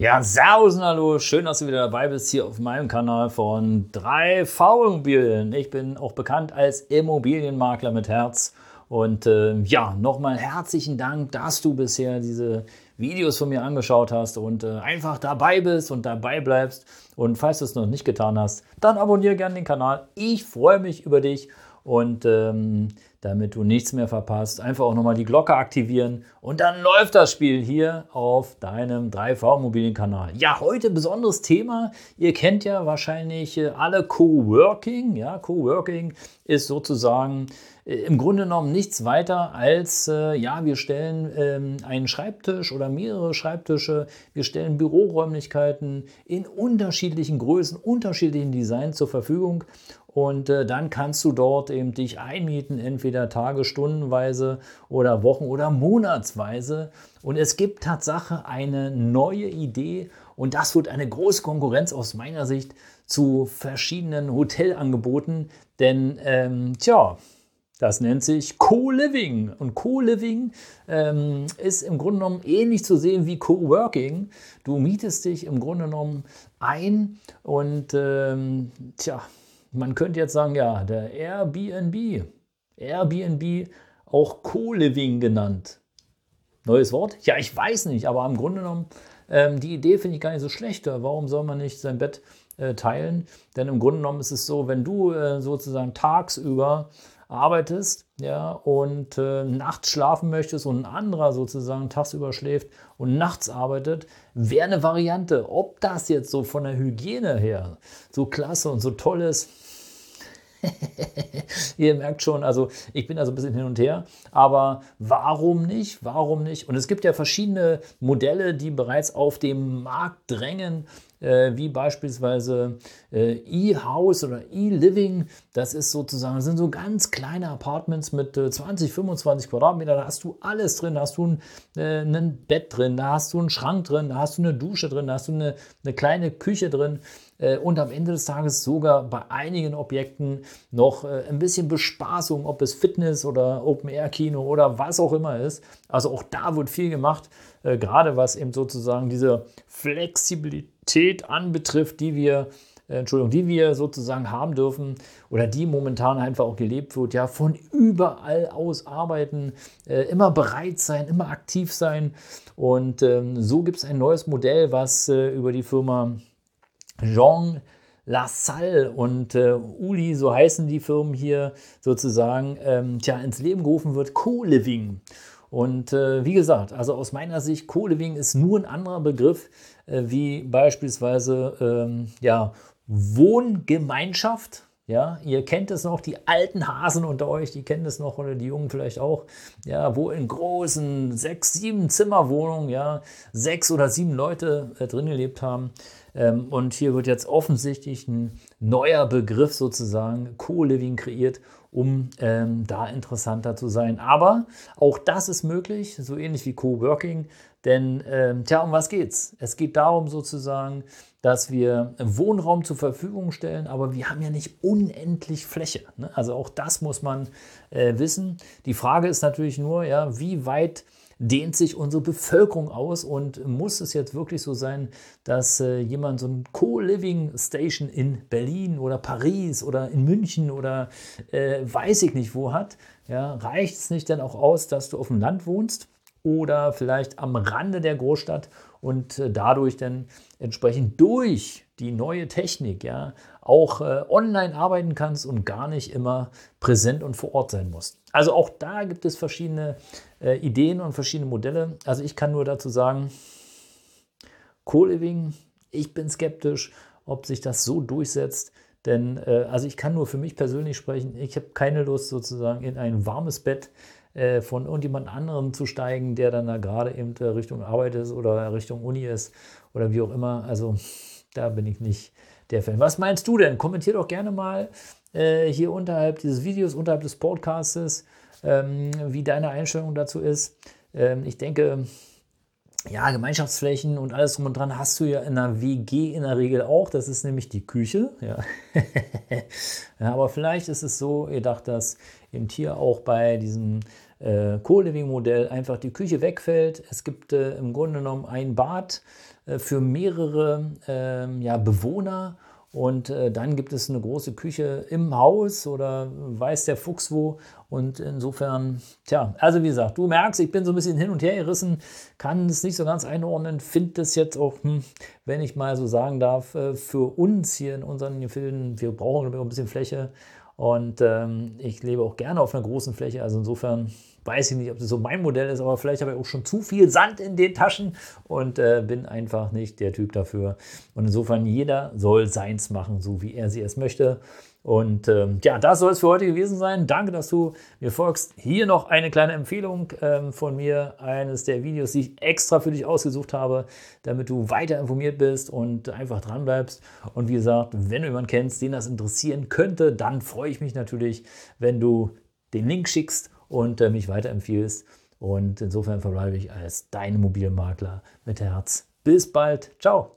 Ja, servus und hallo, schön, dass du wieder dabei bist hier auf meinem Kanal von 3V Immobilien. Ich bin auch bekannt als Immobilienmakler mit Herz. Und äh, ja, nochmal herzlichen Dank, dass du bisher diese Videos von mir angeschaut hast und äh, einfach dabei bist und dabei bleibst. Und falls du es noch nicht getan hast, dann abonniere gerne den Kanal. Ich freue mich über dich und ähm, damit du nichts mehr verpasst, einfach auch nochmal die Glocke aktivieren und dann läuft das Spiel hier auf deinem 3V Immobilienkanal. Ja, heute besonderes Thema. Ihr kennt ja wahrscheinlich äh, alle Coworking. Ja, Coworking ist sozusagen äh, im Grunde genommen nichts weiter als, äh, ja, wir stellen ähm, einen Schreibtisch oder mehrere Schreibtische, wir stellen Büroräumlichkeiten in unterschiedlichen Größen, unterschiedlichen Designs zur Verfügung und äh, dann kannst du dort eben dich einmieten, entweder Tage, Stundenweise oder Wochen- oder Monatsweise. Und es gibt Tatsache eine neue Idee und das wird eine große Konkurrenz aus meiner Sicht zu verschiedenen Hotelangeboten. Denn, ähm, tja, das nennt sich Co-Living. Und Co-Living ähm, ist im Grunde genommen ähnlich zu sehen wie Co-Working. Du mietest dich im Grunde genommen ein und ähm, tja, man könnte jetzt sagen, ja, der Airbnb, Airbnb auch Co-Living genannt. Neues Wort? Ja, ich weiß nicht, aber im Grunde genommen, ähm, die Idee finde ich gar nicht so schlecht. Warum soll man nicht sein Bett äh, teilen? Denn im Grunde genommen ist es so, wenn du äh, sozusagen tagsüber arbeitest ja, und äh, nachts schlafen möchtest und ein anderer sozusagen tagsüber schläft und nachts arbeitet, wäre eine Variante. Ob das jetzt so von der Hygiene her so klasse und so toll ist, Ihr merkt schon, also ich bin also ein bisschen hin und her, aber warum nicht? Warum nicht? Und es gibt ja verschiedene Modelle, die bereits auf dem Markt drängen, äh, wie beispielsweise äh, E-House oder E-Living. Das ist sozusagen, das sind so ganz kleine Apartments mit äh, 20, 25 Quadratmeter. Da hast du alles drin. Da hast du ein, äh, ein Bett drin, da hast du einen Schrank drin, da hast du eine Dusche drin, da hast du eine, eine kleine Küche drin äh, und am Ende des Tages sogar bei einigen Objekten noch äh, ein bisschen Bespaßung, ob es Fitness oder Open-Air-Kino oder was auch immer ist. Also auch da wird viel gemacht, gerade was eben sozusagen diese Flexibilität Qualität anbetrifft, die wir äh, Entschuldigung, die wir sozusagen haben dürfen oder die momentan einfach auch gelebt wird, ja, von überall aus arbeiten, äh, immer bereit sein, immer aktiv sein. Und ähm, so gibt es ein neues Modell, was äh, über die Firma Jean LaSalle und äh, Uli, so heißen die Firmen hier sozusagen, ähm, tja, ins Leben gerufen wird, Co-Living. Und äh, wie gesagt, also aus meiner Sicht, Co-Living ist nur ein anderer Begriff äh, wie beispielsweise ähm, ja, Wohngemeinschaft. Ja, ihr kennt es noch, die alten Hasen unter euch, die kennen es noch oder die Jungen vielleicht auch. Ja, wo in großen sechs, sieben Zimmerwohnungen, ja, sechs oder sieben Leute äh, drin gelebt haben. Ähm, und hier wird jetzt offensichtlich ein neuer Begriff sozusagen, Co-Living kreiert, um ähm, da interessanter zu sein. Aber auch das ist möglich, so ähnlich wie Co-Working. Denn, ähm, tja, um was geht's? Es geht darum sozusagen, dass wir Wohnraum zur Verfügung stellen, aber wir haben ja nicht unendlich Fläche. Ne? Also auch das muss man äh, wissen. Die Frage ist natürlich nur, ja, wie weit dehnt sich unsere Bevölkerung aus und muss es jetzt wirklich so sein, dass äh, jemand so ein Co-Living Station in Berlin oder Paris oder in München oder äh, weiß ich nicht wo hat? Ja, reicht es nicht dann auch aus, dass du auf dem Land wohnst? oder vielleicht am Rande der Großstadt und äh, dadurch dann entsprechend durch die neue Technik ja auch äh, online arbeiten kannst und gar nicht immer präsent und vor Ort sein musst. Also auch da gibt es verschiedene äh, Ideen und verschiedene Modelle. Also ich kann nur dazu sagen, Co-Living, ich bin skeptisch, ob sich das so durchsetzt. Denn äh, also ich kann nur für mich persönlich sprechen. Ich habe keine Lust sozusagen in ein warmes Bett äh, von irgendjemand anderem zu steigen, der dann da gerade eben Richtung Arbeit ist oder Richtung Uni ist oder wie auch immer. Also da bin ich nicht der Fan. Was meinst du denn? Kommentier doch gerne mal äh, hier unterhalb dieses Videos, unterhalb des Podcastes, ähm, wie deine Einstellung dazu ist. Ähm, ich denke, ja, Gemeinschaftsflächen und alles drum und dran hast du ja in einer WG in der Regel auch. Das ist nämlich die Küche. Ja. ja aber vielleicht ist es so, ihr dacht, dass eben hier auch bei diesem äh, Co-Living-Modell einfach die Küche wegfällt. Es gibt äh, im Grunde genommen ein Bad äh, für mehrere ähm, ja, Bewohner und äh, dann gibt es eine große Küche im Haus oder weiß der Fuchs wo. Und insofern, tja, also wie gesagt, du merkst, ich bin so ein bisschen hin und her gerissen, kann es nicht so ganz einordnen, finde es jetzt auch, hm, wenn ich mal so sagen darf, äh, für uns hier in unseren Gefilden, wir brauchen ein bisschen Fläche. Und ähm, ich lebe auch gerne auf einer großen Fläche. Also insofern weiß ich nicht, ob das so mein Modell ist, aber vielleicht habe ich auch schon zu viel Sand in den Taschen und äh, bin einfach nicht der Typ dafür. Und insofern, jeder soll seins machen, so wie er sie es möchte. Und ähm, ja, das soll es für heute gewesen sein. Danke, dass du mir folgst. Hier noch eine kleine Empfehlung ähm, von mir, eines der Videos, die ich extra für dich ausgesucht habe, damit du weiter informiert bist und einfach dran bleibst. Und wie gesagt, wenn du jemanden kennst, den das interessieren könnte, dann freue ich mich natürlich, wenn du den Link schickst und äh, mich weiterempfiehlst. Und insofern verbleibe ich als dein Immobilienmakler mit Herz. Bis bald. Ciao.